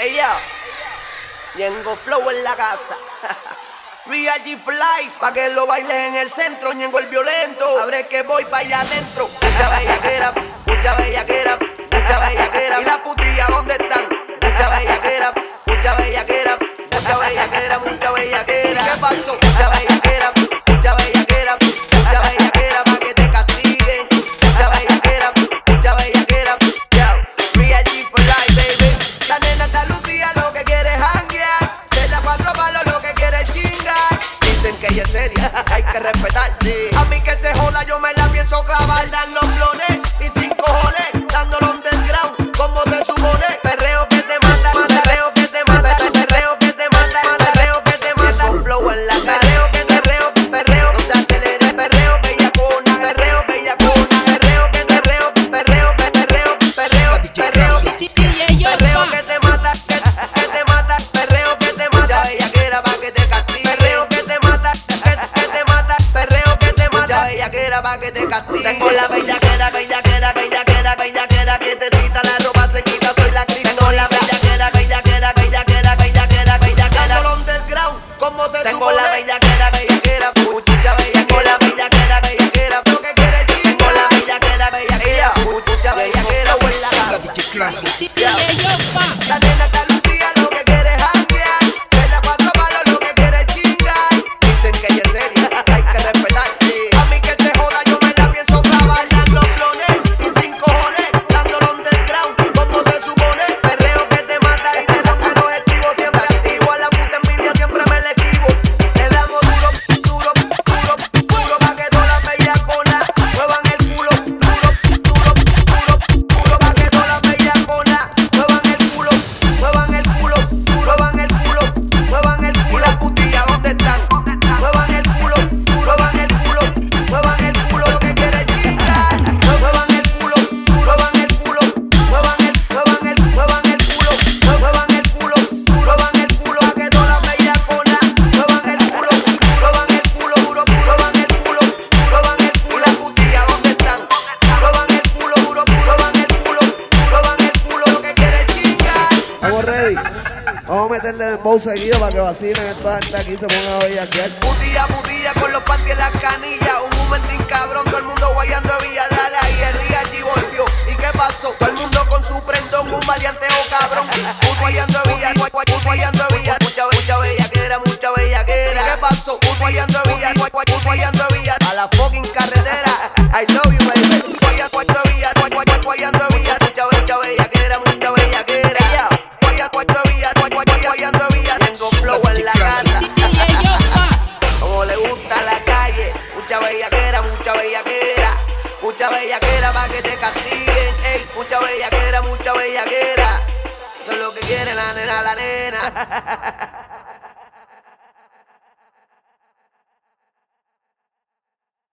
Ey, yo. Ñengo Flow en la casa. Real G Life, pa' que lo bailes en el centro. Ñengo el violento. Abre que voy pa' allá adentro. Mucha bellaquera, mucha bellaquera, mucha bellaquera. Y la putilla, ¿dónde están? Mucha bellaquera, mucha bellaquera, mucha bellaquera, mucha bellaquera. ¿Y qué pasó? bellaquera, bellaquera, que te cita la ropa se quita, soy la bellaquera, bellaquera, bellaquera, bellaquera, bellaquera. Como se supone. Bellaquera, que bellaquera, está meterle dembow seguido para que vacilen toda gente aquí se ponga hoy aquí. Con los panties en las canillas. Un momentín cabrón, todo mundo guayando. mucha bellaquera para que te castiguen, ey, mucha bellaquera, mucha bellaquera. Eso es lo que quiere la nena, la nena.